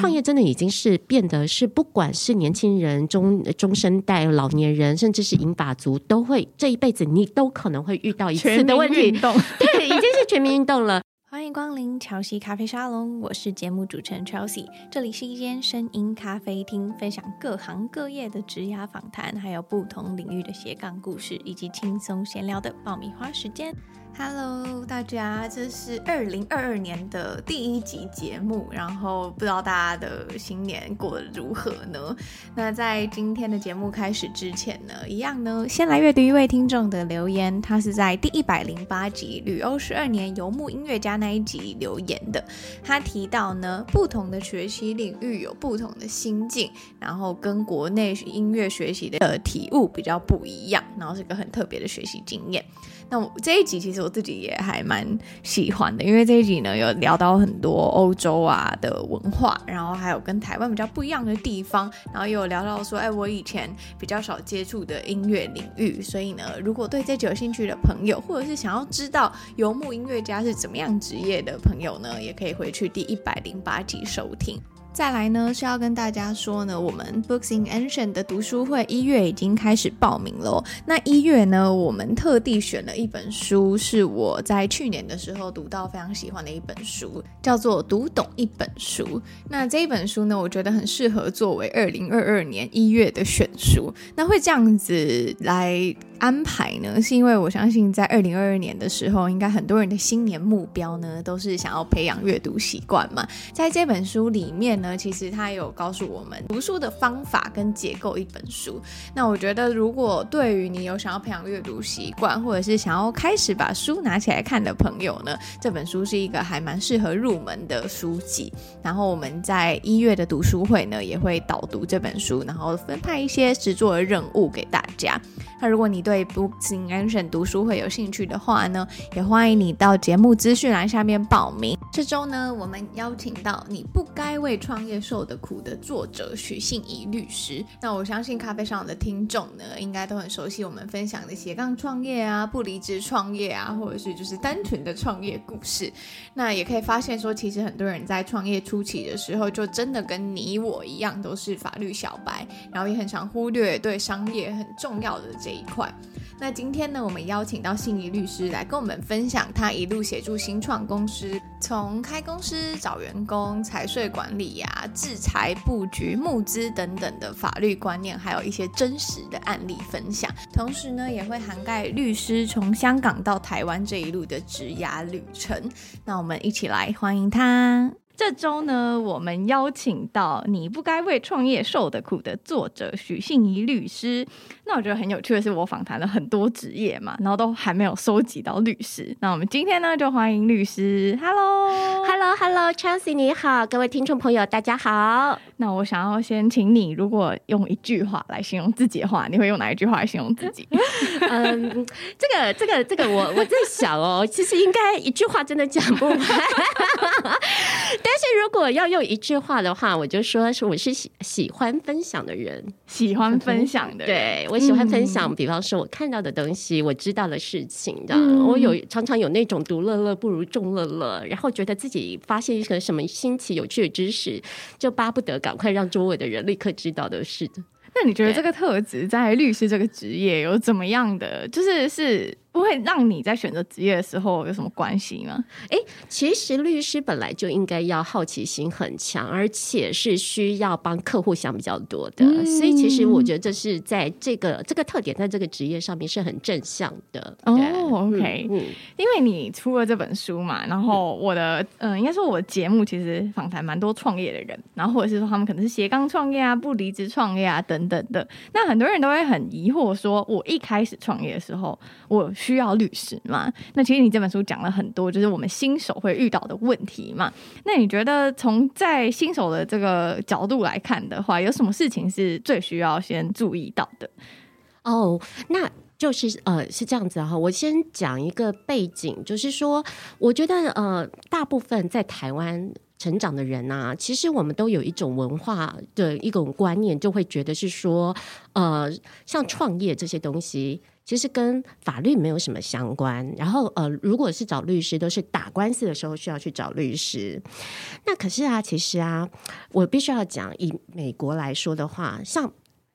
创业真的已经是变得是，不管是年轻人、中中生代、老年人，甚至是银发族，都会这一辈子你都可能会遇到一次的问题。运动对，已经是全民运动了。欢迎光临乔西咖啡沙龙，我是节目主持人 Chelsea，这里是一间声音咖啡厅，分享各行各业的职涯访谈，还有不同领域的斜杠故事，以及轻松闲聊的爆米花时间。Hello，大家，这是二零二二年的第一集节目，然后不知道大家的新年过得如何呢？那在今天的节目开始之前呢，一样呢，先来阅读一位听众的留言，他是在第一百零八集《旅欧十二年游牧音乐家》那一集留言的。他提到呢，不同的学习领域有不同的心境，然后跟国内音乐学习的体悟比较不一样，然后是个很特别的学习经验。那我这一集其实我自己也还蛮喜欢的，因为这一集呢有聊到很多欧洲啊的文化，然后还有跟台湾比较不一样的地方，然后也有聊到说，哎，我以前比较少接触的音乐领域，所以呢，如果对这集有兴趣的朋友，或者是想要知道游牧音乐家是怎么样职业的朋友呢，也可以回去第一百零八集收听。再来呢，是要跟大家说呢，我们 Books in Ancient 的读书会一月已经开始报名了。那一月呢，我们特地选了一本书，是我在去年的时候读到非常喜欢的一本书，叫做《读懂一本书》。那这一本书呢，我觉得很适合作为二零二二年一月的选书。那会这样子来安排呢，是因为我相信在二零二二年的时候，应该很多人的新年目标呢，都是想要培养阅读习惯嘛。在这本书里面呢，其实它有告诉我们读书的方法跟结构一本书。那我觉得，如果对于你有想要培养阅读习惯，或者是想要开始把书拿起来看的朋友呢，这本书是一个还蛮适合入门的书籍。然后我们在一月的读书会呢，也会导读这本书，然后分派一些实作的任务给大家。那如果你对对 Books in Ancient 读书会有兴趣的话呢，也欢迎你到节目资讯栏下面报名。这周呢，我们邀请到《你不该为创业受的苦》的作者许信仪律师。那我相信咖啡上的听众呢，应该都很熟悉我们分享的斜杠创业啊、不离职创业啊，或者是就是单纯的创业故事。那也可以发现说，其实很多人在创业初期的时候，就真的跟你我一样，都是法律小白，然后也很常忽略对商业很重要的这一块，那今天呢，我们邀请到信仪律师来跟我们分享他一路协助新创公司，从开公司、找员工、财税管理呀、啊、制裁布局、募资等等的法律观念，还有一些真实的案例分享。同时呢，也会涵盖律师从香港到台湾这一路的职涯旅程。那我们一起来欢迎他。这周呢，我们邀请到《你不该为创业受的苦》的作者许信怡律师。那我觉得很有趣的是，我访谈了很多职业嘛，然后都还没有收集到律师。那我们今天呢，就欢迎律师。Hello，Hello，Hello，Chelsea，你好，各位听众朋友，大家好。那我想要先请你，如果用一句话来形容自己的话，你会用哪一句话来形容自己？嗯，这个，这个，这个，我我在想哦，其实应该一句话真的讲不完。但是如果要用一句话的话，我就说是我是喜喜欢分享的人，喜欢分享的人。对，我喜欢分享，嗯、比方说我看到的东西，我知道的事情的。嗯、我有常常有那种独乐乐不如众乐乐，然后觉得自己发现一个什么新奇有趣的知识，就巴不得赶快让周围的人立刻知道的事的。那你觉得这个特质在律师这个职业有怎么样的？就是是。不会让你在选择职业的时候有什么关系吗？诶，其实律师本来就应该要好奇心很强，而且是需要帮客户想比较多的。嗯、所以其实我觉得这是在这个这个特点，在这个职业上面是很正向的。哦，OK，嗯，因为你出了这本书嘛，然后我的嗯、呃，应该说我的节目其实访谈蛮多创业的人，然后或者是说他们可能是斜杠创业啊、不离职创业啊等等的。那很多人都会很疑惑说，我一开始创业的时候，我需要律师吗？那其实你这本书讲了很多，就是我们新手会遇到的问题嘛。那你觉得从在新手的这个角度来看的话，有什么事情是最需要先注意到的？哦，那。就是呃是这样子哈，我先讲一个背景，就是说，我觉得呃大部分在台湾成长的人呐，其实我们都有一种文化的一种观念，就会觉得是说，呃，像创业这些东西，其实跟法律没有什么相关。然后呃，如果是找律师，都是打官司的时候需要去找律师。那可是啊，其实啊，我必须要讲，以美国来说的话，像。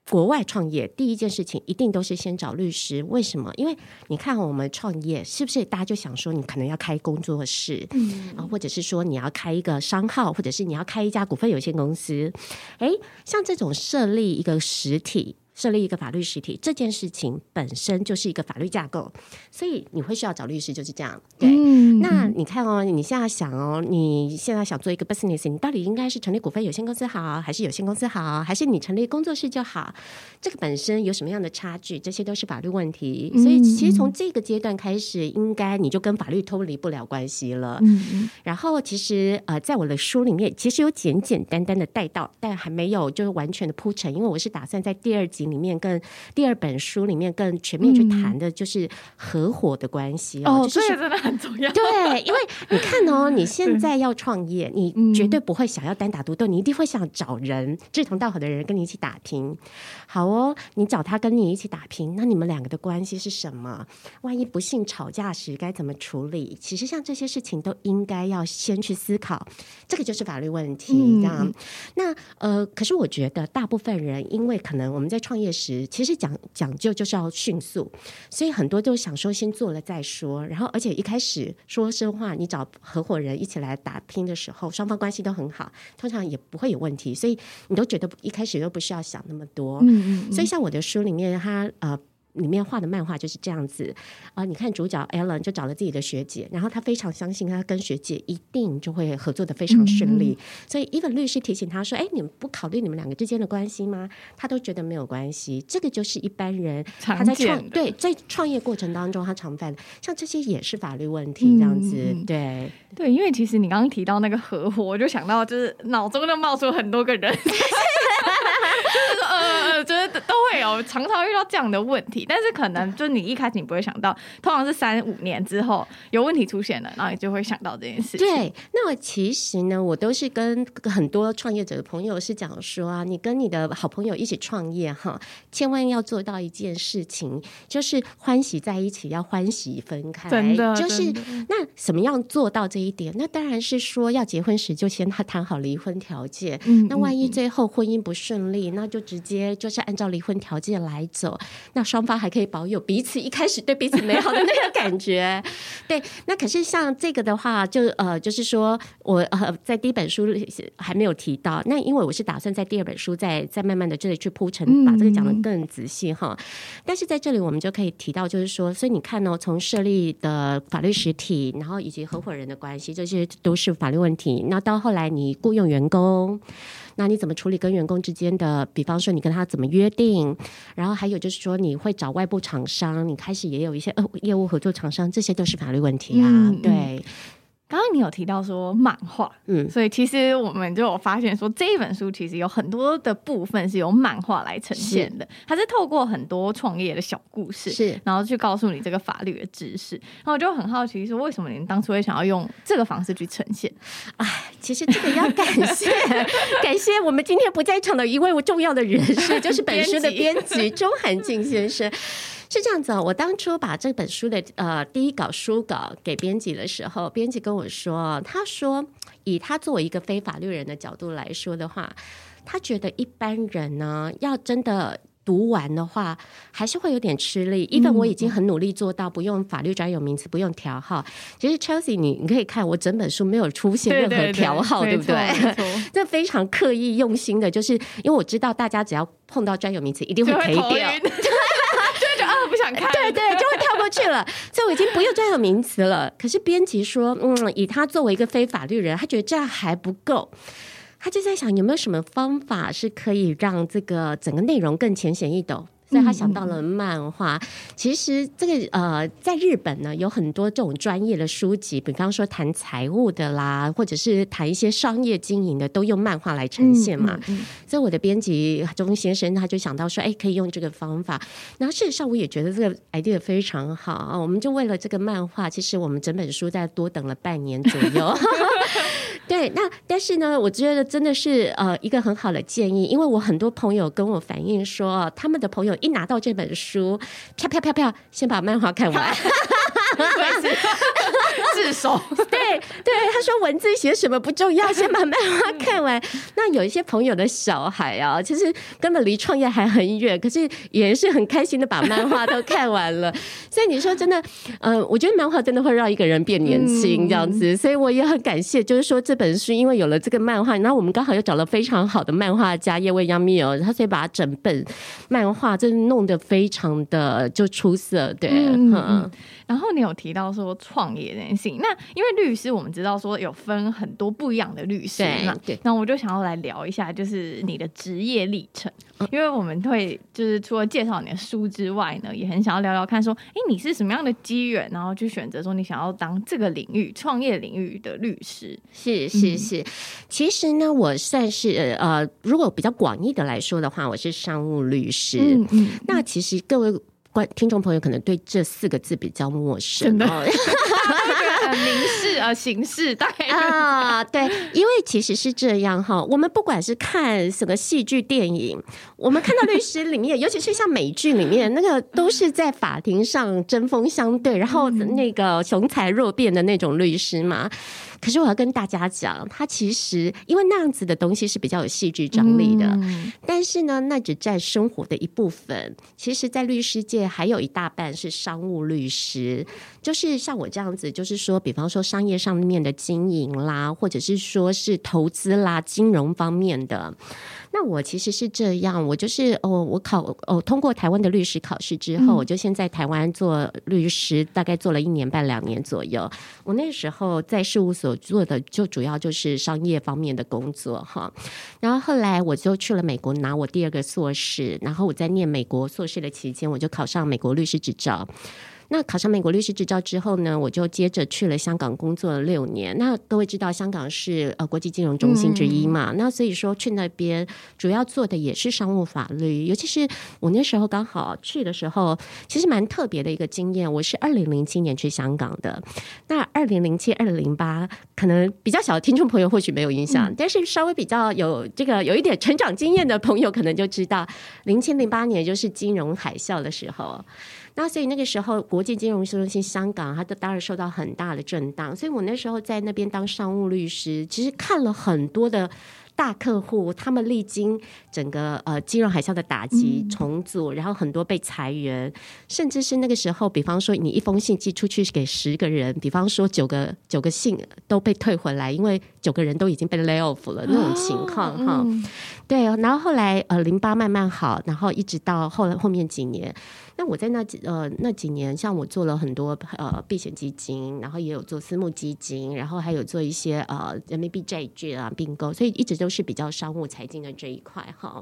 国外创业第一件事情一定都是先找律师，为什么？因为你看我们创业是不是大家就想说，你可能要开工作室，嗯啊，或者是说你要开一个商号，或者是你要开一家股份有限公司，诶，像这种设立一个实体。设立一个法律实体这件事情本身就是一个法律架构，所以你会需要找律师，就是这样。对，嗯、那你看哦，你现在想哦，你现在想做一个 business，你到底应该是成立股份有限公司好，还是有限公司好，还是你成立工作室就好？这个本身有什么样的差距？这些都是法律问题。所以其实从这个阶段开始，应该你就跟法律脱离不了关系了。嗯、然后其实呃，在我的书里面，其实有简简单单的带到，但还没有就是完全的铺陈，因为我是打算在第二集。里面更第二本书里面更全面去谈的就是合伙的关系哦，哦，这个真的很重要。对，因为你看哦，你现在要创业，你绝对不会想要单打独斗，你一定会想找人志同道合的人跟你一起打拼。好哦，你找他跟你一起打拼，那你们两个的关系是什么？万一不幸吵架时该怎么处理？其实像这些事情都应该要先去思考，这个就是法律问题。这样，那呃，可是我觉得大部分人因为可能我们在创创业时，其实讲讲究就是要迅速，所以很多都想说先做了再说。然后，而且一开始说真话，你找合伙人一起来打拼的时候，双方关系都很好，通常也不会有问题，所以你都觉得一开始都不需要想那么多。嗯嗯嗯。所以像我的书里面，他呃。里面画的漫画就是这样子啊、呃！你看主角 Alan 就找了自己的学姐，然后他非常相信他跟学姐一定就会合作的非常顺利。嗯、所以，even 律师提醒他说：“哎，你们不考虑你们两个之间的关系吗？”他都觉得没有关系。这个就是一般人他在创对在创业过程当中他常犯的，像这些也是法律问题这样子。嗯、对对，因为其实你刚刚提到那个合伙，我就想到就是脑中就冒出很多个人。就是呃，觉得都会有常常遇到这样的问题，但是可能就你一开始你不会想到，通常是三五年之后有问题出现了，然后你就会想到这件事情。对，那我其实呢，我都是跟很多创业者的朋友是讲说啊，你跟你的好朋友一起创业哈，千万要做到一件事情，就是欢喜在一起，要欢喜分开。真的，就是那怎么样做到这一点？那当然是说要结婚时就先他谈好离婚条件。嗯，那万一最后婚姻不顺利，那就直接就是按照离婚条件来走，那双方还可以保有彼此一开始对彼此美好的那个感觉。对，那可是像这个的话，就呃，就是说我呃在第一本书还没有提到，那因为我是打算在第二本书再再慢慢的这里去铺陈，把这个讲的更仔细哈。嗯、但是在这里我们就可以提到，就是说，所以你看哦，从设立的法律实体，然后以及合伙人的关系，这些都是法律问题。那到后来你雇佣员工。那你怎么处理跟员工之间的？比方说，你跟他怎么约定？然后还有就是说，你会找外部厂商，你开始也有一些呃业务合作厂商，这些都是法律问题啊，嗯、对。刚刚你有提到说漫画，嗯，所以其实我们就有发现说，这一本书其实有很多的部分是由漫画来呈现的，是它是透过很多创业的小故事，是，然后去告诉你这个法律的知识。然后我就很好奇说，为什么您当初会想要用这个方式去呈现？哎，其实这个要感谢 感谢我们今天不在场的一位重要的人士，就是本书的编辑钟涵静先生。是这样子啊，我当初把这本书的呃第一稿书稿给编辑的时候，编辑跟我说，他说以他作为一个非法律人的角度来说的话，他觉得一般人呢要真的读完的话，还是会有点吃力。因为我已经很努力做到不用法律专有名词，不用调号。其实 Chelsea，你你可以看我整本书没有出现任何调号，对不对？这非常刻意用心的，就是因为我知道大家只要碰到专有名词，一定会赔掉。不想看，对对，就会跳过去了。所以我已经不用专有名词了。可是编辑说，嗯，以他作为一个非法律人，他觉得这样还不够。他就在想，有没有什么方法是可以让这个整个内容更浅显易懂？所以他想到了漫画。嗯、其实这个呃，在日本呢，有很多这种专业的书籍，比方说谈财务的啦，或者是谈一些商业经营的，都用漫画来呈现嘛。嗯嗯、所以我的编辑钟先生他就想到说，哎，可以用这个方法。然后事实上，我也觉得这个 idea 非常好啊。我们就为了这个漫画，其实我们整本书在多等了半年左右。对，那但是呢，我觉得真的是呃一个很好的建议，因为我很多朋友跟我反映说，他们的朋友一拿到这本书，啪啪啪啪，先把漫画看完。自首，对对，他说文字写什么不重要，先把漫画看完。那有一些朋友的小孩啊，其实根本离创业还很远，可是也是很开心的把漫画都看完了。所以你说真的，嗯、呃，我觉得漫画真的会让一个人变年轻这样子。所以我也很感谢，就是说这本书因为有了这个漫画，然后我们刚好又找了非常好的漫画家叶未央 Mio，他所以把整本漫画真的弄得非常的就出色。对，嗯。嗯然后你有提到说创业这件事情，那因为律师我们知道说有分很多不一样的律师嘛，对，那我就想要来聊一下，就是你的职业历程，因为我们会就是除了介绍你的书之外呢，也很想要聊聊看说，哎，你是什么样的机缘，然后去选择说你想要当这个领域创业领域的律师？是是是，嗯、其实呢，我算是呃，如果比较广义的来说的话，我是商务律师。嗯嗯，那其实各位。观听众朋友可能对这四个字比较陌生的，民事啊，刑事大概啊，对，因为其实是这样哈，我们不管是看什么戏剧、电影，我们看到律师里面，尤其是像美剧里面，那个都是在法庭上针锋相对，然后那个雄才若辨的那种律师嘛。可是我要跟大家讲，他其实因为那样子的东西是比较有戏剧张力的，嗯、但是呢，那只占生活的一部分。其实，在律师界还有一大半是商务律师，就是像我这样子，就是说，比方说商业上面的经营啦，或者是说是投资啦、金融方面的。那我其实是这样，我就是哦，我考哦通过台湾的律师考试之后，嗯、我就先在台湾做律师，大概做了一年半两年左右。我那时候在事务所做的就主要就是商业方面的工作哈。然后后来我就去了美国拿我第二个硕士，然后我在念美国硕士的期间，我就考上美国律师执照。那考上美国律师执照之后呢，我就接着去了香港工作了六年。那各位知道香港是呃国际金融中心之一嘛？嗯、那所以说去那边主要做的也是商务法律。尤其是我那时候刚好去的时候，其实蛮特别的一个经验。我是二零零七年去香港的。那二零零七、二零零八，可能比较小的听众朋友或许没有印象，嗯、但是稍微比较有这个有一点成长经验的朋友，可能就知道零七零八年就是金融海啸的时候。那所以那个时候，国际金融中心香港，它都当然受到很大的震荡。所以我那时候在那边当商务律师，其实看了很多的。大客户他们历经整个呃金融海啸的打击重组，然后很多被裁员，甚至是那个时候，比方说你一封信寄出去给十个人，比方说九个九个信都被退回来，因为九个人都已经被 lay off 了那种情况哈。哦嗯、对，然后后来呃零八慢慢好，然后一直到后来后面几年，那我在那几呃那几年，像我做了很多呃避险基金，然后也有做私募基金，然后还有做一些呃人民币债券啊并购，所以一直。都是比较商务财经的这一块哈。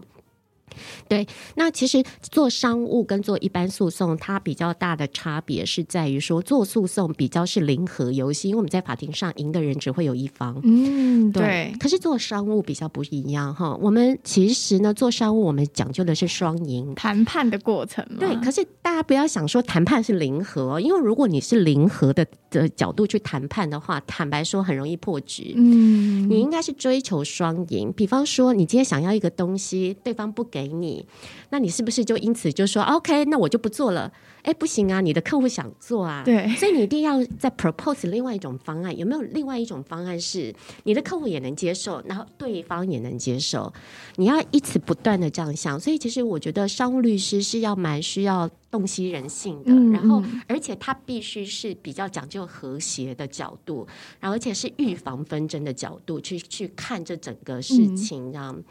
对，那其实做商务跟做一般诉讼，它比较大的差别是在于说，做诉讼比较是零和游戏，因为我们在法庭上赢的人只会有一方。嗯，对。对，可是做商务比较不一样哈，我们其实呢做商务，我们讲究的是双赢谈判的过程。对，可是大家不要想说谈判是零和，因为如果你是零和的的角度去谈判的话，坦白说很容易破局。嗯，你应该是追求双赢，比方说你今天想要一个东西，对方不给。给你，那你是不是就因此就说 OK？那我就不做了？哎，不行啊，你的客户想做啊，对，所以你一定要再 propose 另外一种方案。有没有另外一种方案是你的客户也能接受，然后对方也能接受？你要一直不断的这样想。所以其实我觉得商务律师是要蛮需要洞悉人性的，嗯、然后而且它必须是比较讲究和谐的角度，然后而且是预防纷争的角度去去看这整个事情，这样、嗯。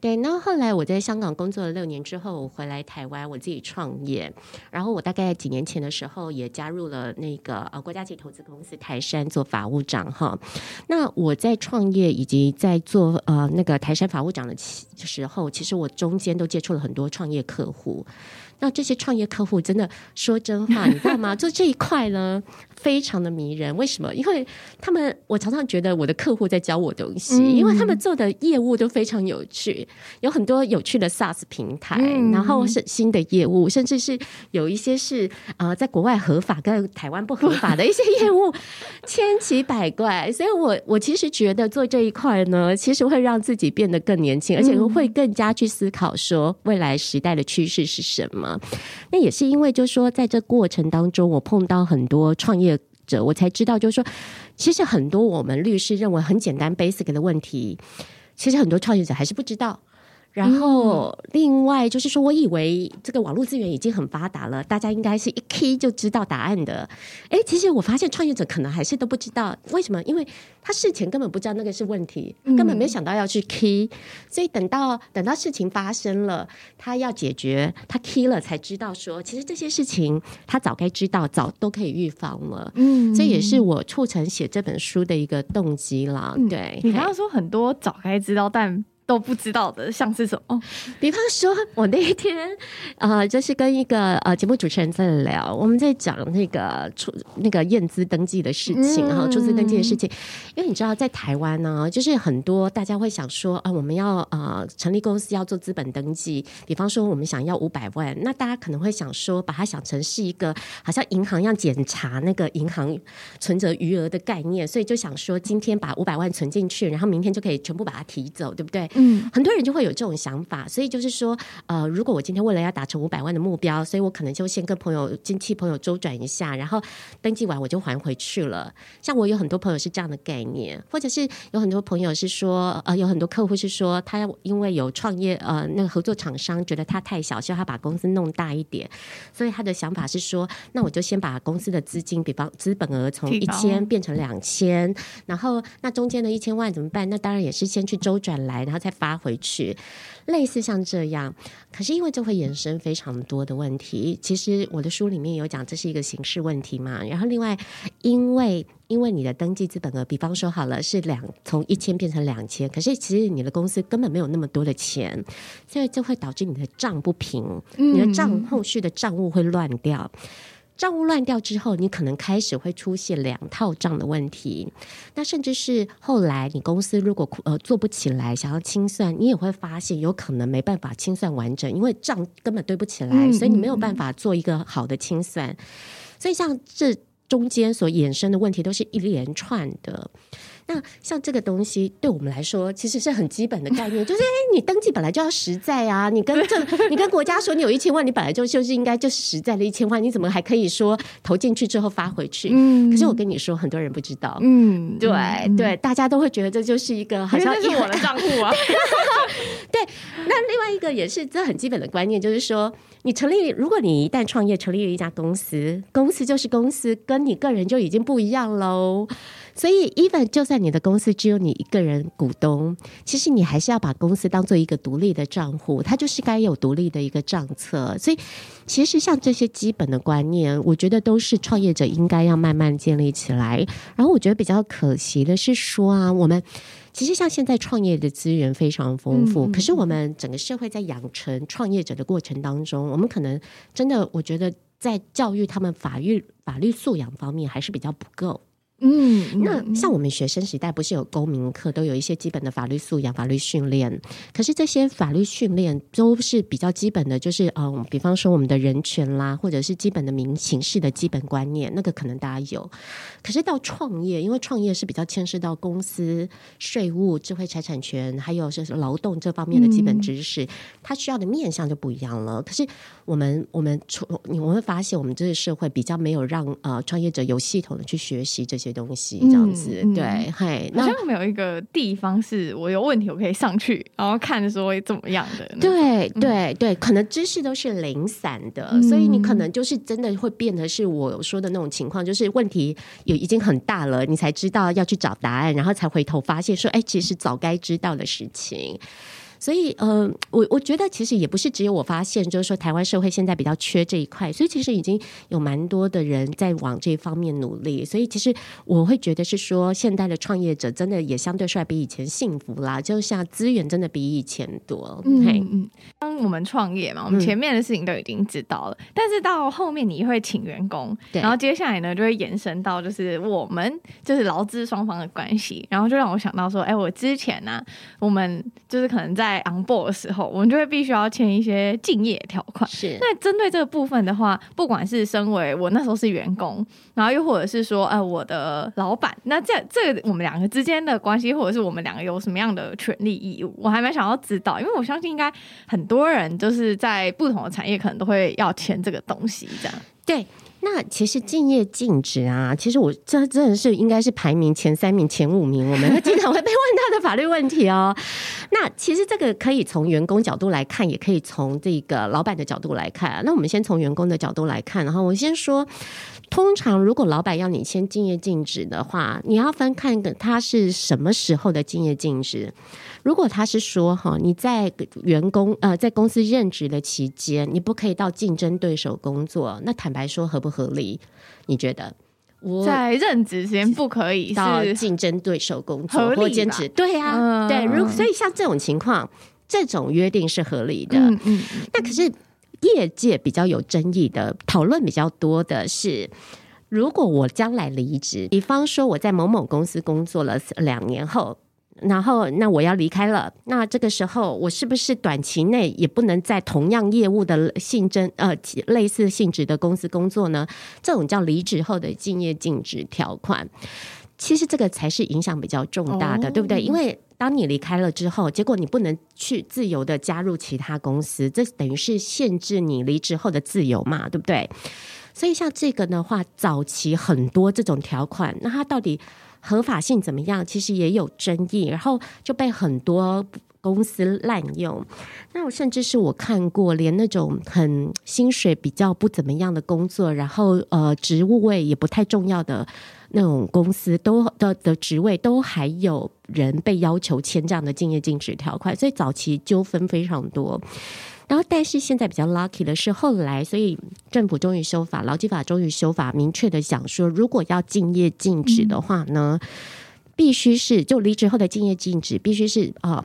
对，那后来我在香港工作了六年之后，我回来台湾，我自己创业。然后我大概几年前的时候，也加入了那个呃国家级投资公司台山做法务长哈。那我在创业以及在做呃那个台山法务长的时候，其实我中间都接触了很多创业客户。那这些创业客户真的说真话，你知道吗？做这一块呢，非常的迷人。为什么？因为他们，我常常觉得我的客户在教我东西，嗯、因为他们做的业务都非常有趣，有很多有趣的 SaaS 平台，嗯、然后是新的业务，甚至是有一些是呃在国外合法跟台湾不合法的一些业务，千奇百怪。所以我我其实觉得做这一块呢，其实会让自己变得更年轻，而且会更加去思考说未来时代的趋势是什么。那也是因为，就是说，在这过程当中，我碰到很多创业者，我才知道，就是说，其实很多我们律师认为很简单 basic 的问题，其实很多创业者还是不知道。然后，另外就是说，我以为这个网络资源已经很发达了，大家应该是一 key 就知道答案的。哎，其实我发现创业者可能还是都不知道为什么，因为他事前根本不知道那个是问题，根本没想到要去 key，所以等到等到事情发生了，他要解决，他 key 了才知道说，其实这些事情他早该知道，早都可以预防了。嗯，这也是我促成写这本书的一个动机啦。对，你刚刚说很多早该知道，但都不知道的，像是什么？比方说，我那一天，呃，就是跟一个呃节目主持人在聊，我们在讲那个出那个验资登记的事情，然后出资登记的事情。因为你知道，在台湾呢，就是很多大家会想说，啊、呃，我们要呃成立公司要做资本登记。比方说，我们想要五百万，那大家可能会想说，把它想成是一个好像银行要检查那个银行存折余额的概念，所以就想说，今天把五百万存进去，然后明天就可以全部把它提走，对不对？嗯，很多人就会有这种想法，所以就是说，呃，如果我今天为了要达成五百万的目标，所以我可能就先跟朋友、亲戚朋友周转一下，然后登记完我就还回去了。像我有很多朋友是这样的概念，或者是有很多朋友是说，呃，有很多客户是说，他要因为有创业，呃，那个合作厂商觉得他太小，需要他把公司弄大一点，所以他的想法是说，那我就先把公司的资金，比方资本额从一千变成两千，然后那中间的一千万怎么办？那当然也是先去周转来，然后。再发回去，类似像这样，可是因为这会衍生非常多的问题。其实我的书里面有讲，这是一个形式问题嘛。然后另外，因为因为你的登记资本额，比方说好了是两从一千变成两千，可是其实你的公司根本没有那么多的钱，所以就会导致你的账不平，你的账后续的账务会乱掉。账务乱掉之后，你可能开始会出现两套账的问题。那甚至是后来你公司如果呃做不起来，想要清算，你也会发现有可能没办法清算完整，因为账根本对不起来，所以你没有办法做一个好的清算。所以像这中间所衍生的问题，都是一连串的。那像这个东西，对我们来说其实是很基本的概念，就是哎，你登记本来就要实在啊，你跟这 你跟国家说你有一千万，你本来就就是应该就是实在的一千万，你怎么还可以说投进去之后发回去？嗯，可是我跟你说，很多人不知道，嗯，对对，大家都会觉得这就是一个好像是我的账户啊，对。那另外一个也是这很基本的观念，就是说你成立，如果你一旦创业成立了一家公司，公司就是公司，跟你个人就已经不一样喽。所以，even 就算你的公司只有你一个人股东，其实你还是要把公司当做一个独立的账户，它就是该有独立的一个账册。所以，其实像这些基本的观念，我觉得都是创业者应该要慢慢建立起来。然后，我觉得比较可惜的是说啊，我们其实像现在创业的资源非常丰富，可是我们整个社会在养成创业者的过程当中，我们可能真的，我觉得在教育他们法律法律素养方面还是比较不够。嗯，那像我们学生时代不是有公民课，都有一些基本的法律素养、法律训练。可是这些法律训练都是比较基本的，就是嗯，比方说我们的人权啦，或者是基本的民情事的基本观念，那个可能大家有。可是到创业，因为创业是比较牵涉到公司税务、智慧财产权，还有是劳动这方面的基本知识，它需要的面向就不一样了。可是我们我们你我们会发现，我们这个社会比较没有让呃创业者有系统的去学习这些。东西这样子，嗯、对，嘿，好像没有一个地方是我有问题，我可以上去，然后看说怎么样的。对，对，对，可能知识都是零散的，嗯、所以你可能就是真的会变得是我说的那种情况，就是问题有已经很大了，你才知道要去找答案，然后才回头发现说，哎，其实早该知道的事情。所以呃，我我觉得其实也不是只有我发现，就是说台湾社会现在比较缺这一块，所以其实已经有蛮多的人在往这方面努力。所以其实我会觉得是说，现代的创业者真的也相对帅比以前幸福啦，就像资源真的比以前多。嗯嗯，当我们创业嘛，我们前面的事情都已经知道了，嗯、但是到后面你会请员工，然后接下来呢就会延伸到就是我们就是劳资双方的关系，然后就让我想到说，哎，我之前呢、啊，我们就是可能在 on board 的时候，我们就会必须要签一些敬业条款。是，那针对这个部分的话，不管是身为我那时候是员工，然后又或者是说，呃，我的老板，那这这个、我们两个之间的关系，或者是我们两个有什么样的权利义务，我还蛮想要知道，因为我相信应该很多人就是在不同的产业，可能都会要签这个东西，这样对。那其实敬业禁止啊，其实我这真的是应该是排名前三名、前五名，我们经常会被问到的法律问题哦。那其实这个可以从员工角度来看，也可以从这个老板的角度来看。那我们先从员工的角度来看，然后我先说，通常如果老板要你签敬业禁止的话，你要分看他是什么时候的敬业禁止。如果他是说哈，你在员工呃在公司任职的期间，你不可以到竞争对手工作，那坦白说合不合理？你觉得？我在任职时间不可以到竞争对手工作或兼职？对啊，嗯、对。如所以像这种情况，这种约定是合理的。嗯嗯。那可是业界比较有争议的讨论比较多的是，如果我将来离职，比方说我在某某公司工作了两年后。然后，那我要离开了。那这个时候，我是不是短期内也不能在同样业务的性质呃类似性质的公司工作呢？这种叫离职后的竞业禁止条款，其实这个才是影响比较重大的，哦、对不对？因为当你离开了之后，结果你不能去自由的加入其他公司，这等于是限制你离职后的自由嘛，对不对？所以像这个的话，早期很多这种条款，那它到底？合法性怎么样？其实也有争议，然后就被很多公司滥用。那我甚至是我看过，连那种很薪水比较不怎么样的工作，然后呃职务位也不太重要的那种公司，都的的职位都还有人被要求签这样的竞业禁止条款，所以早期纠纷非常多。然后，但是现在比较 lucky 的是，后来所以政府终于修法，劳基法终于修法，明确的讲说，如果要竞业禁止的话呢，嗯、必须是就离职后的竞业禁止，必须是啊、呃，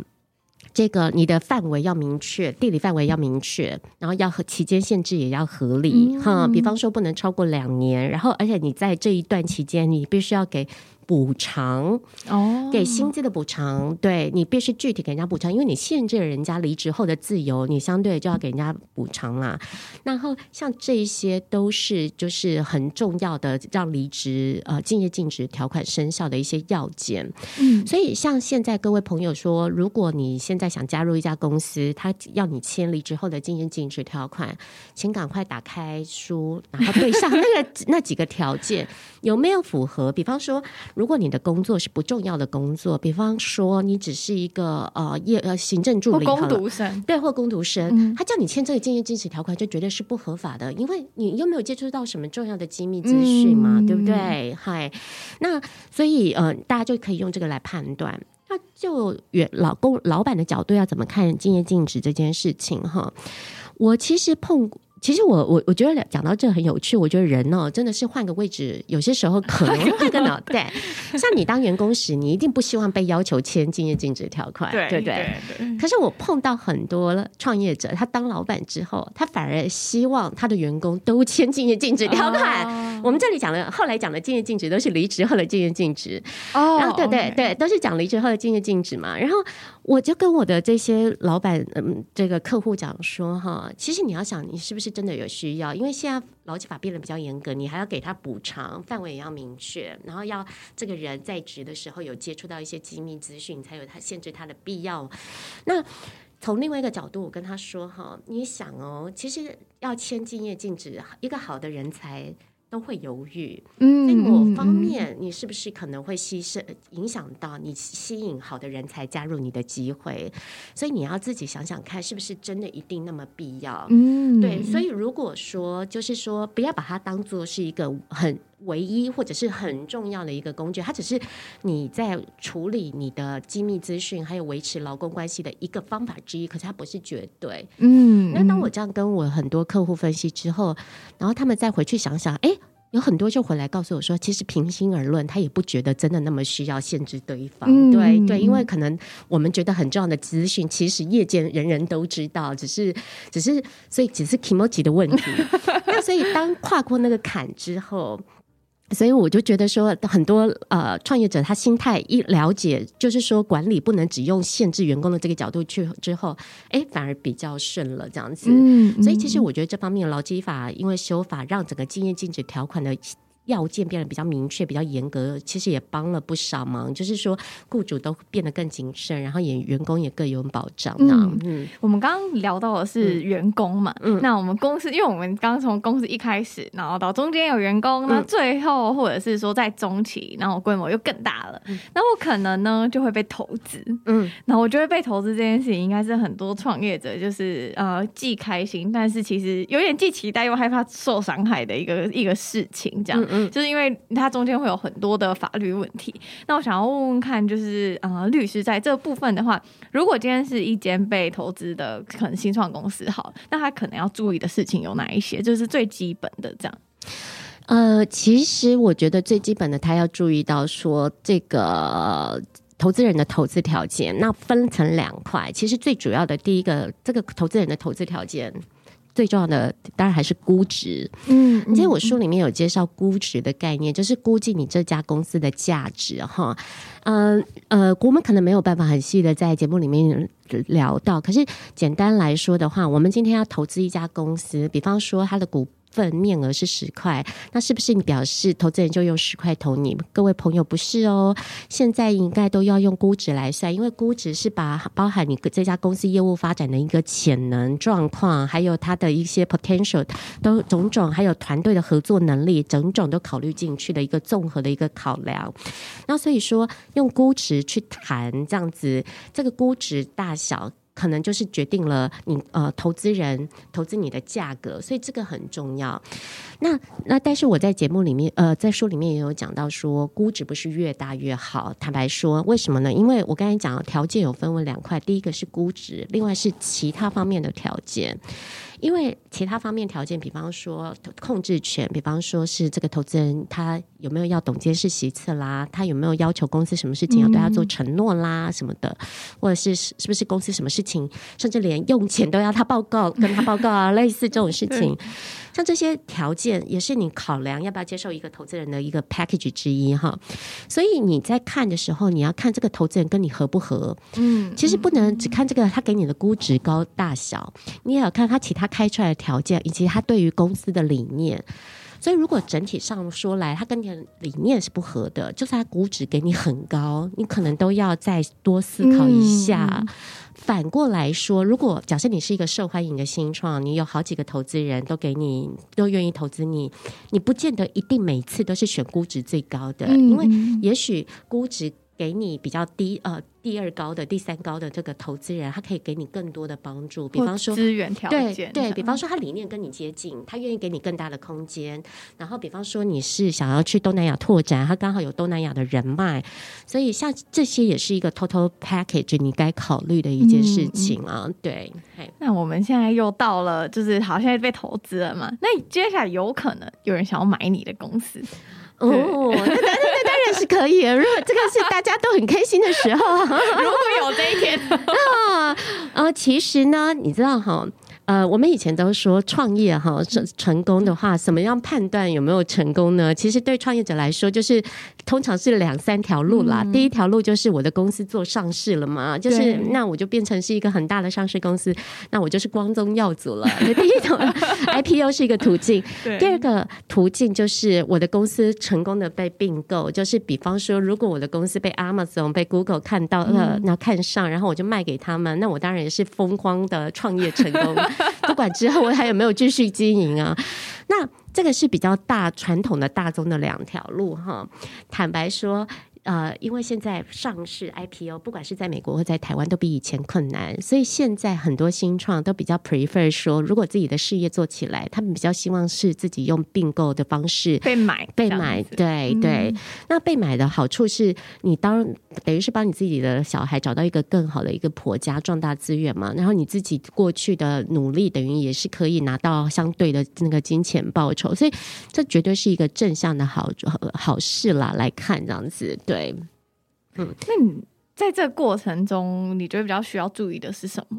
这个你的范围要明确，地理范围要明确，然后要和期间限制也要合理哈、嗯，比方说不能超过两年，然后而且你在这一段期间，你必须要给。补偿哦，给薪资的补偿，对，你必须具体给人家补偿，因为你限制了人家离职后的自由，你相对就要给人家补偿啦。然后像这些都是就是很重要的让离职呃竞业禁止条款生效的一些要件。嗯，所以像现在各位朋友说，如果你现在想加入一家公司，他要你签离职后的竞业禁止条款，请赶快打开书，然后对上那个 那几个条件有没有符合？比方说。如果你的工作是不重要的工作，比方说你只是一个呃业呃行政助理，或工读生，对，或工读生，嗯、他叫你签这个竞业禁止条款，就绝对是不合法的，因为你又没有接触到什么重要的机密资讯嘛，嗯、对不对？嗨，那所以呃，大家就可以用这个来判断。那就原老公老板的角度要怎么看竞业禁止这件事情哈？我其实碰。其实我我我觉得讲到这很有趣，我觉得人哦真的是换个位置，有些时候可能 换个脑袋。像你当员工时，你一定不希望被要求签竞业禁止条款，对对对，对。可是我碰到很多创业者，他当老板之后，他反而希望他的员工都签竞业禁止条款。哦、我们这里讲的后来讲的竞业禁止都是离职后的竞业禁止哦，然后对对对，都是讲离职后的竞业禁止嘛。然后我就跟我的这些老板嗯这个客户讲说哈，其实你要想你是不真的有需要，因为现在劳基法变得比较严格，你还要给他补偿，范围也要明确，然后要这个人在职的时候有接触到一些机密资讯，才有他限制他的必要。那从另外一个角度，我跟他说哈，你想哦，其实要签竞业禁止，一个好的人才。都会犹豫，嗯，在某方面，你是不是可能会牺牲，影响到你吸引好的人才加入你的机会？所以你要自己想想看，是不是真的一定那么必要？嗯，对。所以如果说，就是说，不要把它当做是一个很唯一或者是很重要的一个工具，它只是你在处理你的机密资讯还有维持劳工关系的一个方法之一，可是它不是绝对。嗯，那当我这样跟我很多客户分析之后，然后他们再回去想想，哎。有很多就回来告诉我说，其实平心而论，他也不觉得真的那么需要限制对方。嗯、对对，因为可能我们觉得很重要的资讯，其实业界人人都知道，只是只是所以只是 kimochi 的问题。那所以当跨过那个坎之后。所以我就觉得说，很多呃创业者他心态一了解，就是说管理不能只用限制员工的这个角度去之后，哎，反而比较顺了这样子。嗯嗯、所以其实我觉得这方面劳基法因为修法，让整个竞业禁止条款的。要件变得比较明确、比较严格，其实也帮了不少忙。就是说，雇主都变得更谨慎，然后也员工也更有保障。嗯，嗯我们刚刚聊到的是员工嘛，嗯，那我们公司，因为我们刚从公司一开始，然后到中间有员工，那最后或者是说在中期，然后规模又更大了，嗯、那我可能呢就会被投资，嗯，然后我觉得被投资这件事情，应该是很多创业者就是呃既开心，但是其实有点既期待又害怕受伤害的一个一个事情，这样。嗯就是因为它中间会有很多的法律问题，那我想要问问看，就是呃，律师在这部分的话，如果今天是一间被投资的可能新创公司，好，那他可能要注意的事情有哪一些？就是最基本的这样。呃，其实我觉得最基本的，他要注意到说这个投资人的投资条件，那分成两块。其实最主要的第一个，这个投资人的投资条件。最重要的当然还是估值，嗯，其实我书里面有介绍估值的概念，就是估计你这家公司的价值哈，嗯呃，我们可能没有办法很细的在节目里面聊到，可是简单来说的话，我们今天要投资一家公司，比方说它的股。份面额是十块，那是不是你表示投资人就用十块投你？各位朋友不是哦，现在应该都要用估值来算，因为估值是把包含你这家公司业务发展的一个潜能状况，还有它的一些 potential 都种种，还有团队的合作能力，种种都考虑进去的一个综合的一个考量。那所以说用估值去谈这样子，这个估值大小。可能就是决定了你呃投资人投资你的价格，所以这个很重要。那那但是我在节目里面呃在书里面也有讲到说，估值不是越大越好。坦白说，为什么呢？因为我刚才讲了条件有分为两块，第一个是估值，另外是其他方面的条件。因为其他方面条件，比方说控制权，比方说是这个投资人他有没有要董监事席次啦，他有没有要求公司什么事情要对他做承诺啦什么的，嗯、或者是是不是公司什么事情，甚至连用钱都要他报告，跟他报告啊，类似这种事情。像这些条件也是你考量要不要接受一个投资人的一个 package 之一哈，所以你在看的时候，你要看这个投资人跟你合不合。嗯，其实不能只看这个他给你的估值高大小，你也要看他其他开出来的条件以及他对于公司的理念。所以如果整体上说来，它跟你的理念是不合的，就算它估值给你很高，你可能都要再多思考一下。嗯反过来说，如果假设你是一个受欢迎的新创，你有好几个投资人都给你，都愿意投资你，你不见得一定每次都是选估值最高的，嗯、因为也许估值给你比较低，呃。第二高的、第三高的这个投资人，他可以给你更多的帮助，比方说资源条件，对，对，比方说他理念跟你接近，他愿意给你更大的空间。然后，比方说你是想要去东南亚拓展，他刚好有东南亚的人脉，所以像这些也是一个 total package 你该考虑的一件事情啊。嗯、对，那我们现在又到了，就是好，现在被投资了嘛？那接下来有可能有人想要买你的公司？哦，那当然，那当然是可以。如果这个是大家都很开心的时候，如果有这一天啊，呃，其实呢，你知道哈。呃，我们以前都说创业哈成成功的话，怎么样判断有没有成功呢？其实对创业者来说，就是通常是两三条路啦。嗯、第一条路就是我的公司做上市了嘛，就是那我就变成是一个很大的上市公司，那我就是光宗耀祖了。第一种 IPO 是一个途径，第二个途径就是我的公司成功的被并购，就是比方说，如果我的公司被 Amazon、被 Google 看到了，那、嗯、看上，然后我就卖给他们，那我当然也是风光的创业成功。不管之后我还有没有继续经营啊，那这个是比较大传统的大宗的两条路哈。坦白说，呃，因为现在上市 IPO，不管是在美国或在台湾，都比以前困难，所以现在很多新创都比较 prefer 说，如果自己的事业做起来，他们比较希望是自己用并购的方式被买，被买，对对。那被买的好处是你当等于是帮你自己的小孩找到一个更好的一个婆家，壮大资源嘛，然后你自己过去的努力等于也是可以拿到相对的那个金钱报酬，所以这绝对是一个正向的好好事啦。来看这样子，对，嗯，那你在这个过程中，你觉得比较需要注意的是什么？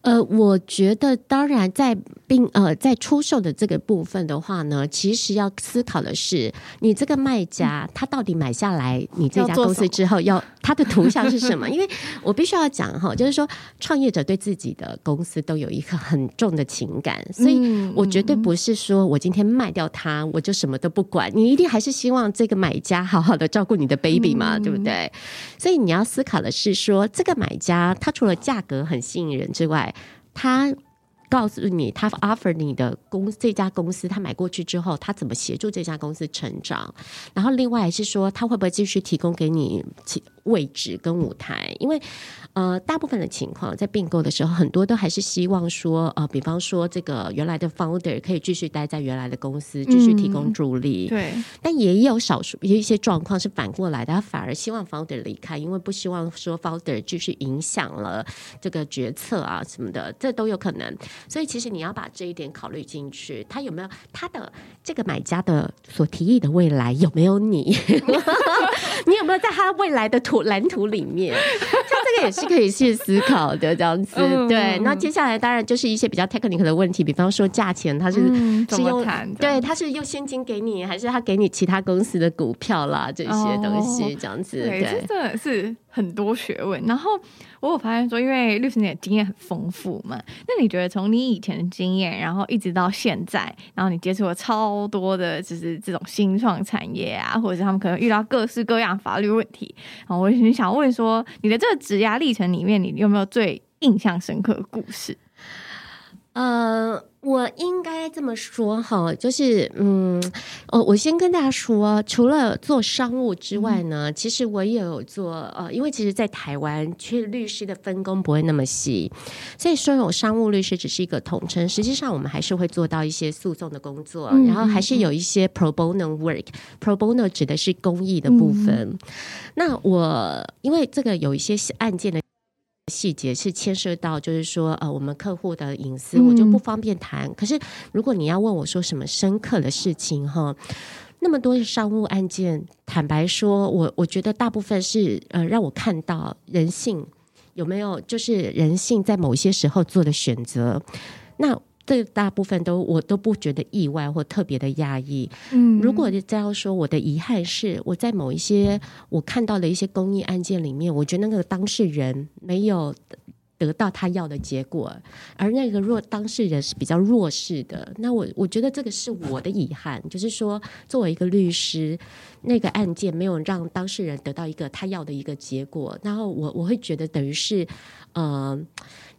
呃，我觉得当然在并呃在出售的这个部分的话呢，其实要思考的是，你这个卖家他到底买下来你这家公司之后要，要他的图像是什么？因为我必须要讲哈，就是说创业者对自己的公司都有一个很重的情感，所以我绝对不是说我今天卖掉它，我就什么都不管。你一定还是希望这个买家好好的照顾你的 baby 嘛，对不对？所以你要思考的是说，这个买家他除了价格很吸引人之外，他告诉你，他 offer 你的公这家公司，他买过去之后，他怎么协助这家公司成长？然后另外是说，他会不会继续提供给你位置跟舞台？因为呃，大部分的情况在并购的时候，很多都还是希望说，呃，比方说这个原来的 founder 可以继续待在原来的公司，继续提供助力。嗯、对，但也有少数有一些状况是反过来的，他反而希望 founder 离开，因为不希望说 founder 继续影响了这个决策啊什么的，这都有可能。所以其实你要把这一点考虑进去，他有没有他的这个买家的所提议的未来有没有你？你有没有在他未来的图蓝图里面？像这个也是。可以去思考的这样子，对。那接下来当然就是一些比较 technical 的问题，比方说价钱，他是是用对，他是用现金给你，还是他给你其他公司的股票啦这些东西这样子，对，这真的是很多学问。然后我有发现说，因为律师你的经验很丰富嘛，那你觉得从你以前的经验，然后一直到现在，然后你接触了超多的，就是这种新创产业啊，或者是他们可能遇到各式各样法律问题，然后我很想问说，你的这个职涯历程里面，你有没有最印象深刻的故事？呃，我应该这么说哈，就是嗯，哦，我先跟大家说，除了做商务之外呢，嗯、其实我也有做呃，因为其实，在台湾，其实律师的分工不会那么细，所以说有商务律师只是一个统称，实际上我们还是会做到一些诉讼的工作，嗯、然后还是有一些 pro bono work，pro bono 指的是公益的部分。嗯、那我因为这个有一些案件的。细节是牵涉到，就是说，呃，我们客户的隐私，我就不方便谈。嗯、可是，如果你要问我说什么深刻的事情，哈，那么多的商务案件，坦白说，我我觉得大部分是，呃，让我看到人性有没有，就是人性在某些时候做的选择，那。这大部分都我都不觉得意外或特别的压抑。嗯，如果这样说，我的遗憾是我在某一些我看到的一些公益案件里面，我觉得那个当事人没有得到他要的结果，而那个弱当事人是比较弱势的。那我我觉得这个是我的遗憾，就是说作为一个律师，那个案件没有让当事人得到一个他要的一个结果，然后我我会觉得等于是呃。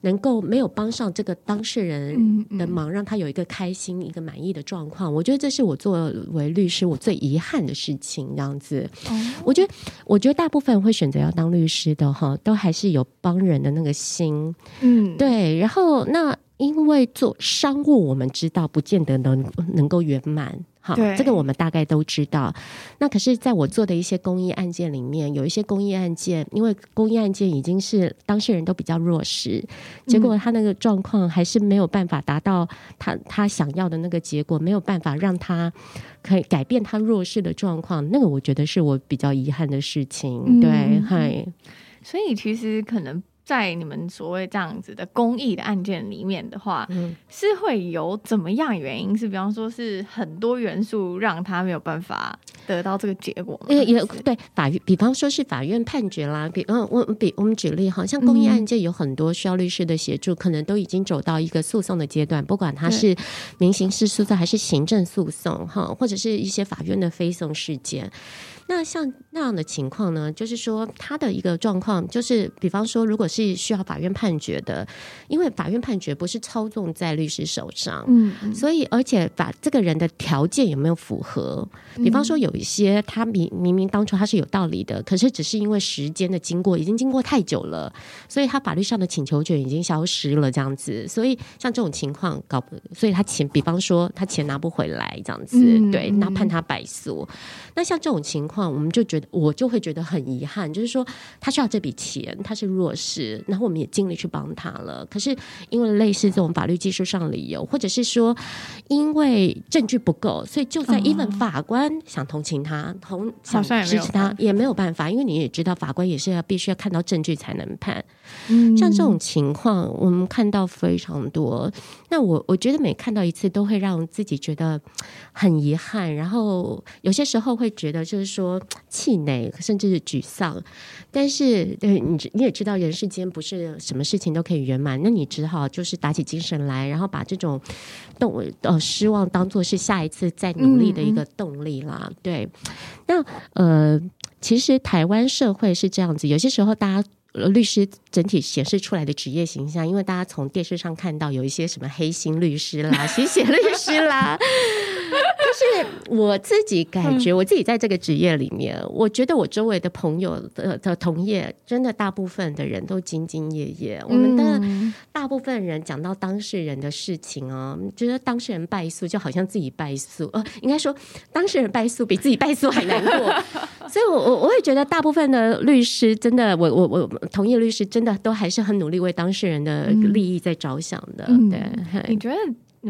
能够没有帮上这个当事人的忙，让他有一个开心、一个满意的状况，我觉得这是我作为律师我最遗憾的事情。这样子，我觉得，我觉得大部分会选择要当律师的哈，都还是有帮人的那个心。嗯，对。然后，那因为做商务，我们知道不见得能能够圆满。好，这个我们大概都知道。那可是，在我做的一些公益案件里面，有一些公益案件，因为公益案件已经是当事人都比较弱势，结果他那个状况还是没有办法达到他他想要的那个结果，没有办法让他可以改变他弱势的状况。那个我觉得是我比较遗憾的事情。嗯、对，嗨，所以其实可能。在你们所谓这样子的公益的案件里面的话，嗯、是会有怎么样原因？是比方说是很多元素让他没有办法得到这个结果吗？也也对，法院，比方说是法院判决啦，比嗯，我比我们举例哈，像公益案件有很多需要律师的协助，嗯、可能都已经走到一个诉讼的阶段，不管他是民刑事诉讼还是行政诉讼哈，或者是一些法院的非讼事件。那像那样的情况呢，就是说他的一个状况，就是比方说，如果是需要法院判决的，因为法院判决不是操纵在律师手上，嗯，嗯，所以而且把这个人的条件有没有符合？比方说有一些他明明明当初他是有道理的，可是只是因为时间的经过已经经过太久了，所以他法律上的请求权已经消失了，这样子。所以像这种情况搞不，所以他钱，比方说他钱拿不回来，这样子，嗯、对，那判他败诉。那像这种情况，我们就觉得我就会觉得很遗憾，就是说他需要这笔钱，他是弱势，然后我们也尽力去帮他。了，可是因为类似这种法律技术上的理由，或者是说因为证据不够，所以就算 even 法官想同情他，同想支持他也没有办法，因为你也知道，法官也是要必须要看到证据才能判。嗯，像这种情况，我们看到非常多。那我我觉得每看到一次，都会让自己觉得很遗憾，然后有些时候会觉得就是说气馁，甚至是沮丧。但是，对你你也知道，人世间不是什么事情都可以圆满，那你只好就是打起精神来，然后把这种动呃失望当做是下一次再努力的一个动力啦。嗯、对，那呃，其实台湾社会是这样子，有些时候大家。律师整体显示出来的职业形象，因为大家从电视上看到有一些什么黑心律师啦、洗血律师啦。但是我自己感觉，我自己在这个职业里面，我觉得我周围的朋友的的同业，真的大部分的人都兢兢业业。我们的大部分人讲到当事人的事情啊，觉得当事人败诉就好像自己败诉，呃，应该说当事人败诉比自己败诉还难过。所以我我我也觉得，大部分的律师真的，我我我同业律师真的都还是很努力为当事人的利益在着想的。对，你觉得？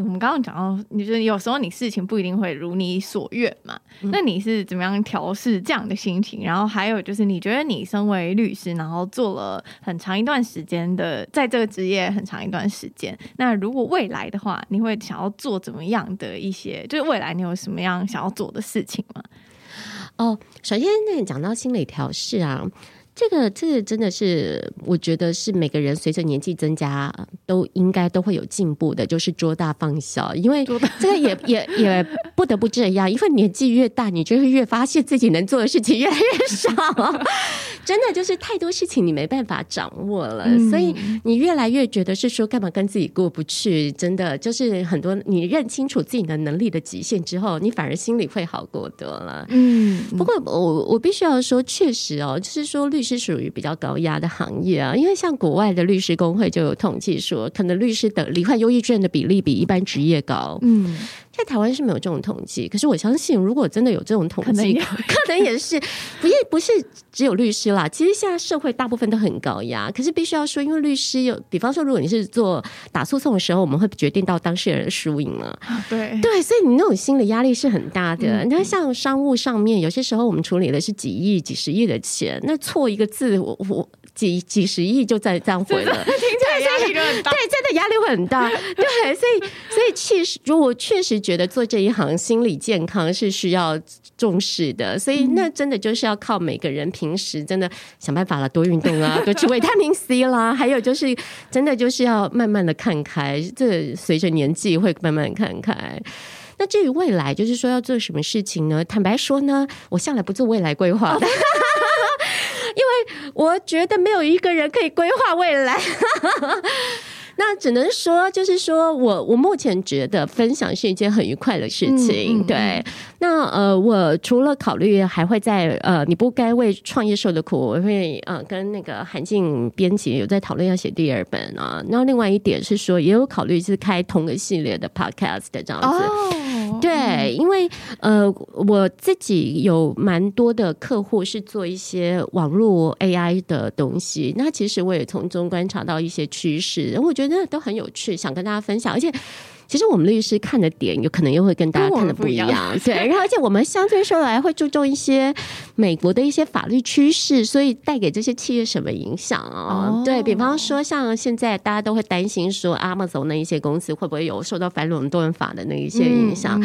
我们刚刚讲到，你觉得有时候你事情不一定会如你所愿嘛？嗯、那你是怎么样调试这样的心情？然后还有就是，你觉得你身为律师，然后做了很长一段时间的，在这个职业很长一段时间，那如果未来的话，你会想要做怎么样的一些？就是未来你有什么样想要做的事情吗？哦，首先那讲到心理调试啊。这个这个真的是，我觉得是每个人随着年纪增加都应该都会有进步的，就是捉大放小，因为这个也也也不得不这样，因为年纪越大，你就会越发现自己能做的事情越来越少，真的就是太多事情你没办法掌握了，嗯、所以你越来越觉得是说干嘛跟自己过不去，真的就是很多你认清楚自己的能力的极限之后，你反而心里会好过多了。嗯，不过我我必须要说，确实哦，就是说律。是属于比较高压的行业啊，因为像国外的律师工会就有统计说，可能律师的罹患忧郁症的比例比一般职业高。嗯。在台湾是没有这种统计，可是我相信，如果真的有这种统计，可能，也是不也不是只有律师啦。其实现在社会大部分都很高压，可是必须要说，因为律师有，比方说，如果你是做打诉讼的时候，我们会决定到当事人的输赢嘛。对对，所以你那种心理压力是很大的。你看、嗯，像商务上面，有些时候我们处理的是几亿、几十亿的钱，那错一个字，我我几几十亿就在这样毁了，听起来压力就很大。对，真的压力会很大。对，所以所以其实如果确实。觉得做这一行心理健康是需要重视的，所以那真的就是要靠每个人平时真的想办法了，多运动啊，多吃维他命 C 啦，还有就是真的就是要慢慢的看开，这随着年纪会慢慢看开。那至于未来，就是说要做什么事情呢？坦白说呢，我向来不做未来规划的，因为我觉得没有一个人可以规划未来。那只能说，就是说我我目前觉得分享是一件很愉快的事情，嗯、对。那呃，我除了考虑还会在呃，你不该为创业受的苦，我会呃跟那个韩静编辑有在讨论要写第二本啊。然后另外一点是说，也有考虑是开同个系列的 podcast 这样子。哦，对，因为呃，我自己有蛮多的客户是做一些网络 AI 的东西，那其实我也从中观察到一些趋势，我觉得。都很有趣，想跟大家分享，而且。其实我们律师看的点有可能又会跟大家看的不一样，对。然后而且我们相对说来会注重一些美国的一些法律趋势，所以带给这些企业什么影响啊？对，比方说像现在大家都会担心说 Amazon 那一些公司会不会有受到反垄断法的那一些影响？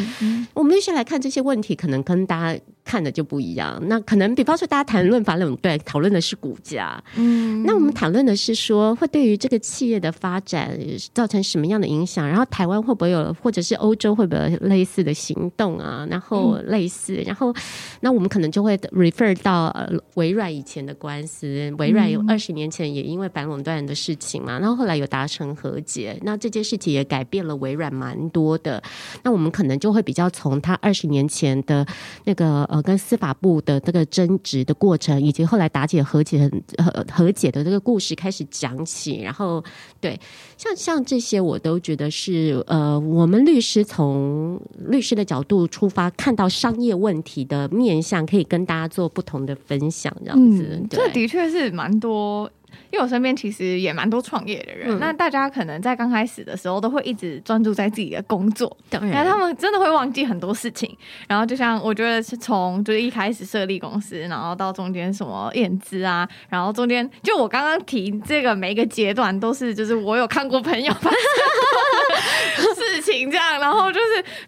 我们律师来看这些问题，可能跟大家看的就不一样。那可能比方说大家谈论反垄断，讨论的是股价，嗯，那我们讨论的是说会对于这个企业的发展造成什么样的影响？然后台湾会。会不会有，或者是欧洲会不会有类似的行动啊？然后类似，然后那我们可能就会 refer 到呃微软以前的官司。微软有二十年前也因为反垄断的事情嘛，然后后来有达成和解。那这件事情也改变了微软蛮多的。那我们可能就会比较从他二十年前的那个呃呃跟司法部的这个争执的过程，以及后来达解和解和和解的这个故事开始讲起。然后对，像像这些我都觉得是呃，我们律师从律师的角度出发，看到商业问题的面向，可以跟大家做不同的分享，这样子。嗯、这的确是蛮多。因为我身边其实也蛮多创业的人，嗯、那大家可能在刚开始的时候都会一直专注在自己的工作，当然他们真的会忘记很多事情。然后就像我觉得是从就是一开始设立公司，然后到中间什么验资啊，然后中间就我刚刚提这个每一个阶段都是就是我有看过朋友发生 事情这样，然后就是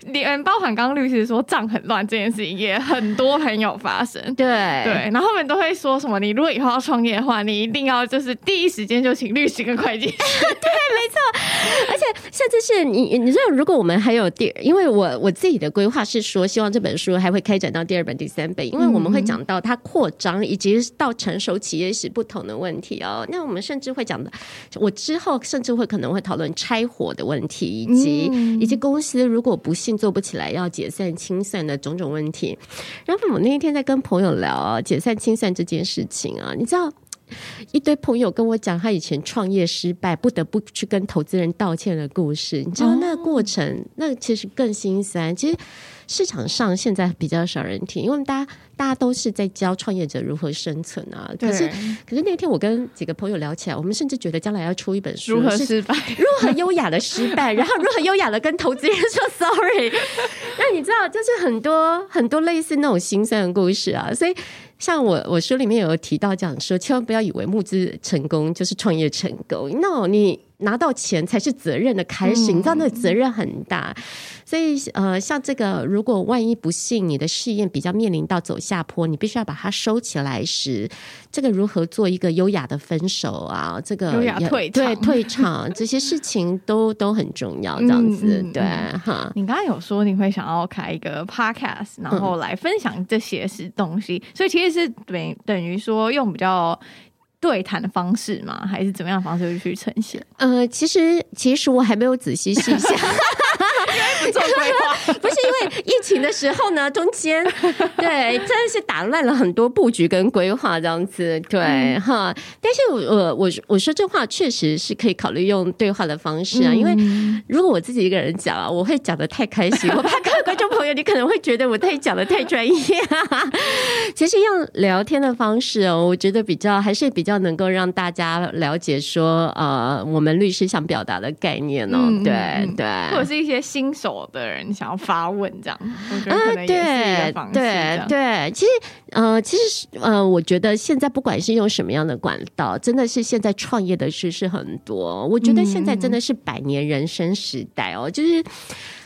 连包含刚刚律师说账很乱这件事情也很多朋友发生，对对，然后他们都会说什么，你如果以后要创业的话，你一定要就是。第一时间就请律师跟会计师，对，没错。而且甚至是你，你知道，如果我们还有第，因为我我自己的规划是说，希望这本书还会开展到第二本、第三本，因为我们会讲到它扩张以及到成熟企业时不同的问题哦。那我们甚至会讲的，我之后甚至会可能会讨论拆伙的问题，以及以及公司如果不幸做不起来要解散清算的种种问题。然后我那一天在跟朋友聊解散清算这件事情啊，你知道。一堆朋友跟我讲他以前创业失败，不得不去跟投资人道歉的故事。你知道那个过程，哦、那其实更心酸。其实市场上现在比较少人听，因为大家大家都是在教创业者如何生存啊。可是可是那天我跟几个朋友聊起来，我们甚至觉得将来要出一本书，如何失败，如何优雅的失败，然后如何优雅的跟投资人说 sorry。那你知道，就是很多很多类似那种心酸的故事啊，所以。像我，我书里面有提到讲说，千万不要以为募资成功就是创业成功。No，你拿到钱才是责任的开始，你知道那个责任很大。所以，呃，像这个，如果万一不幸你的试验比较面临到走下坡，你必须要把它收起来时，这个如何做一个优雅的分手啊？这个优雅退场对退场这些事情都都很重要。这样子，嗯、对哈。你刚刚有说你会想要开一个 podcast，然后来分享这些是东西，嗯、所以其实是等等于说用比较对谈的方式吗？还是怎么样的方式去呈现？呃，其实其实我还没有仔细细想。不做规划，不是因为疫情的时候呢，中间对真的是打乱了很多布局跟规划这样子，对哈。但是我我我说这话确实是可以考虑用对话的方式啊，因为如果我自己一个人讲啊，我会讲的太开心，我怕各位观众你可能会觉得我太讲的太专业啊。其实用聊天的方式哦，我觉得比较还是比较能够让大家了解说呃，我们律师想表达的概念哦，对对，或者是一些新手。的人想要发问这样，我觉得可能也是一个方式。对对对，其实呃，其实呃，我觉得现在不管是用什么样的管道，真的是现在创业的事是很多。我觉得现在真的是百年人生时代哦，就是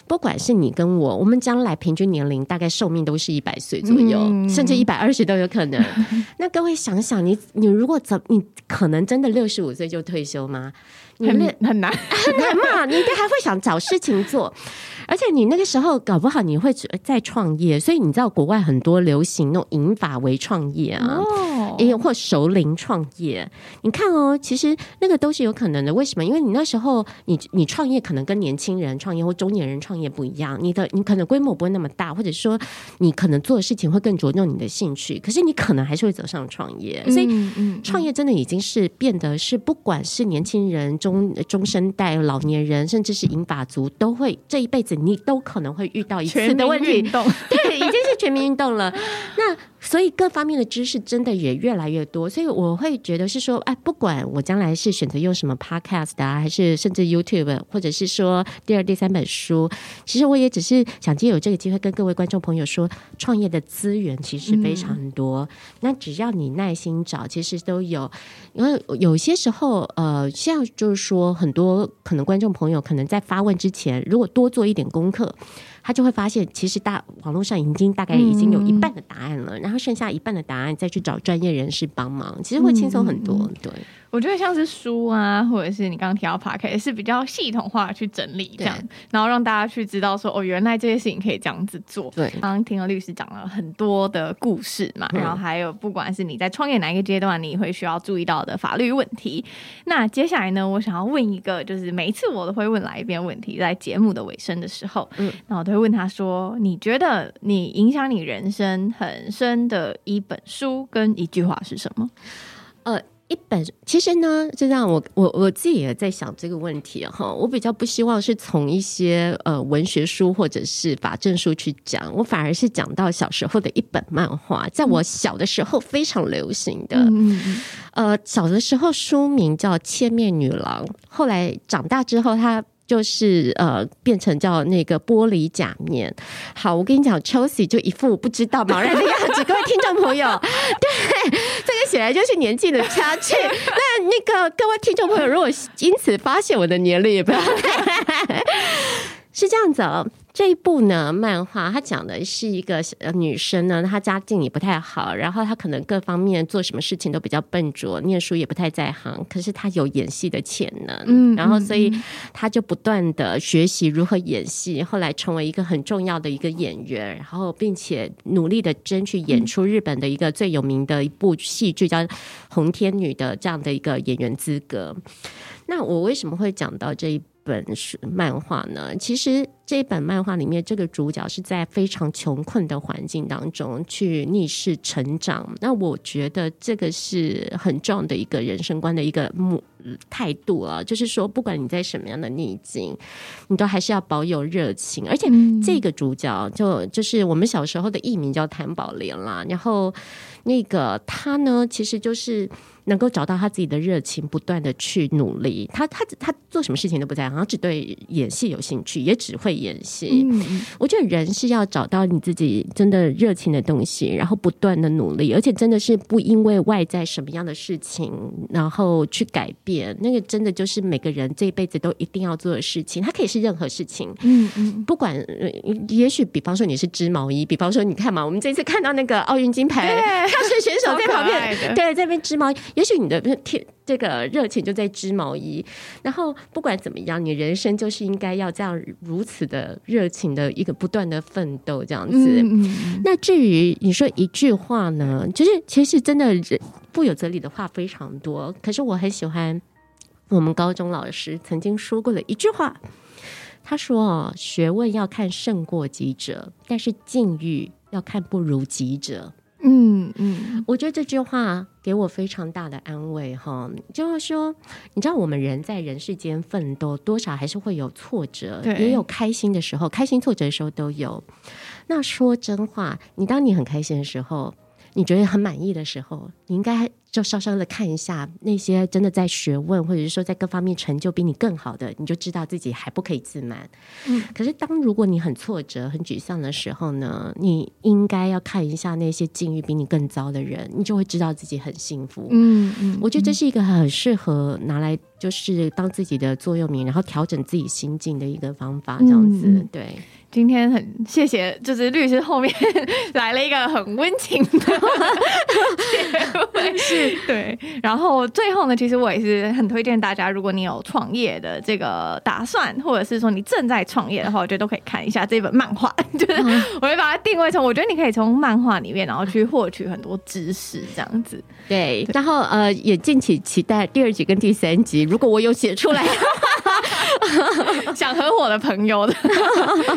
不管是你跟我，我们将来平均年龄大概寿命都是一百岁左右，嗯、甚至一百二十都有可能。那各位想想你，你你如果怎，你可能真的六十五岁就退休吗？你很很难 很难嘛，你应该还会想找事情做。而且你那个时候搞不好你会在创业，所以你知道国外很多流行那种银发为创业啊，也有、oh. 或熟龄创业。你看哦，其实那个都是有可能的。为什么？因为你那时候你你创业可能跟年轻人创业或中年人创业不一样，你的你可能规模不会那么大，或者说你可能做的事情会更着重你的兴趣。可是你可能还是会走上创业，所以创业真的已经是变得是不管是年轻人、中中生代、老年人，甚至是银发族，都会这一辈子。你都可能会遇到一次的问题，对，已经是全民运动了。那所以各方面的知识真的也越来越多，所以我会觉得是说，哎，不管我将来是选择用什么 podcast 啊，还是甚至 YouTube，或者是说第二、第三本书，其实我也只是想借有这个机会跟各位观众朋友说，创业的资源其实非常多。那只要你耐心找，其实都有。因为有些时候，呃，像就是说，很多可能观众朋友可能在发问之前，如果多做一点功课。他就会发现，其实大网络上已经大概已经有一半的答案了，嗯、然后剩下一半的答案再去找专业人士帮忙，其实会轻松很多。嗯、对。我觉得像是书啊，或者是你刚刚提到 Podcast 是比较系统化去整理这样，然后让大家去知道说，哦，原来这些事情可以这样子做。对，刚刚听了律师讲了很多的故事嘛，然后还有不管是你在创业哪一个阶段，你会需要注意到的法律问题。那接下来呢，我想要问一个，就是每一次我都会问来一遍问题，在节目的尾声的时候，嗯，那我都会问他说，你觉得你影响你人生很深的一本书跟一句话是什么？呃。一本其实呢，就让我我我自己也在想这个问题哈。我比较不希望是从一些呃文学书或者是法政书去讲，我反而是讲到小时候的一本漫画，在我小的时候非常流行的。嗯、呃，小的时候书名叫《千面女郎》，后来长大之后它。就是呃，变成叫那个玻璃假面。好，我跟你讲，Chelsea 就一副不知道茫然的样子。各位听众朋友，对，这个显然就是年纪的差距。那那个各位听众朋友，如果因此发现我的年龄，也不要。是这样子哦。这一部呢，漫画它讲的是一个女生呢，她家境也不太好，然后她可能各方面做什么事情都比较笨拙，念书也不太在行。可是她有演戏的潜能，嗯，然后所以她就不断的学习如何演戏，后来成为一个很重要的一个演员，然后并且努力的争取演出日本的一个最有名的一部戏剧叫《红天女》的这样的一个演员资格。那我为什么会讲到这一本书漫画呢？其实这本漫画里面，这个主角是在非常穷困的环境当中去逆势成长。那我觉得这个是很重要的一个人生观的一个目态度啊，就是说，不管你在什么样的逆境，你都还是要保有热情。而且这个主角就就是我们小时候的艺名叫谭宝莲啦。然后那个他呢，其实就是。能够找到他自己的热情，不断的去努力。他他他做什么事情都不在行，他只对演戏有兴趣，也只会演戏。嗯、我觉得人是要找到你自己真的热情的东西，然后不断的努力，而且真的是不因为外在什么样的事情，然后去改变。那个真的就是每个人这一辈子都一定要做的事情。它可以是任何事情，嗯嗯，不管，也许比方说你是织毛衣，比方说你看嘛，我们这次看到那个奥运金牌选手在旁边，对，在那边织毛衣。也许你的天这个热情就在织毛衣，然后不管怎么样，你人生就是应该要这样如此的热情的一个不断的奋斗这样子。嗯、那至于你说一句话呢，就是其实真的富有哲理的话非常多，可是我很喜欢我们高中老师曾经说过的一句话，他说：“学问要看胜过己者，但是境遇要看不如己者。”嗯嗯，我觉得这句话给我非常大的安慰哈，就是说，你知道我们人在人世间奋斗，多少还是会有挫折，也有开心的时候，开心挫折的时候都有。那说真话，你当你很开心的时候，你觉得很满意的时候，你应该。就稍稍的看一下那些真的在学问，或者是说在各方面成就比你更好的，你就知道自己还不可以自满。嗯，可是当如果你很挫折、很沮丧的时候呢，你应该要看一下那些境遇比你更糟的人，你就会知道自己很幸福。嗯嗯，嗯我觉得这是一个很适合拿来就是当自己的座右铭，然后调整自己心境的一个方法。这样子，嗯、对。今天很谢谢，就是律师后面 来了一个很温情的结尾，是对。然后最后呢，其实我也是很推荐大家，如果你有创业的这个打算，或者是说你正在创业的话，我觉得都可以看一下这本漫画。就是我会把它定位成，我觉得你可以从漫画里面，然后去获取很多知识，这样子。对。然后呃，也敬请期待第二集跟第三集，如果我有写出来。想合伙的朋友的，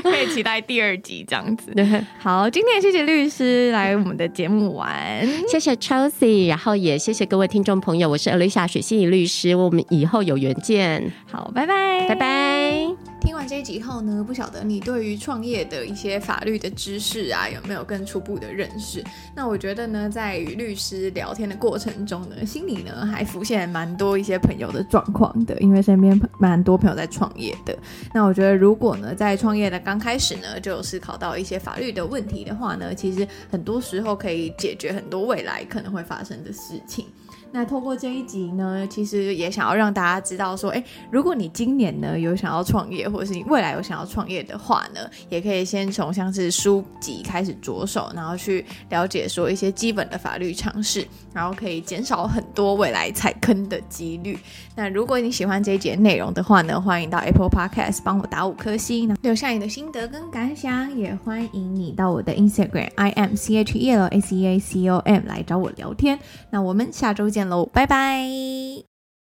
可以期待第二集这样子。好，今天谢谢律师来我们的节目玩，谢谢 Chelsea，然后也谢谢各位听众朋友，我是 Alicia 许心怡律师，我们以后有缘见。好，拜拜，拜拜。听完这一集后呢，不晓得你对于创业的一些法律的知识啊，有没有更初步的认识？那我觉得呢，在与律师聊天的过程中呢，心里呢还浮现蛮多一些朋友的状况的，因为身边蛮多朋友在创业的。那我觉得，如果呢在创业的刚开开始呢，就思考到一些法律的问题的话呢，其实很多时候可以解决很多未来可能会发生的事情。那透过这一集呢，其实也想要让大家知道说，诶，如果你今年呢有想要创业，或者是你未来有想要创业的话呢，也可以先从像是书籍开始着手，然后去了解说一些基本的法律常识，然后可以减少很多未来踩坑的几率。那如果你喜欢这一节内容的话呢，欢迎到 Apple Podcast 帮我打五颗星，留下你的心得跟感想，也欢迎你到我的 Instagram I M C H E L A C A C O M 来找我聊天。那我们下周见见喽，拜拜。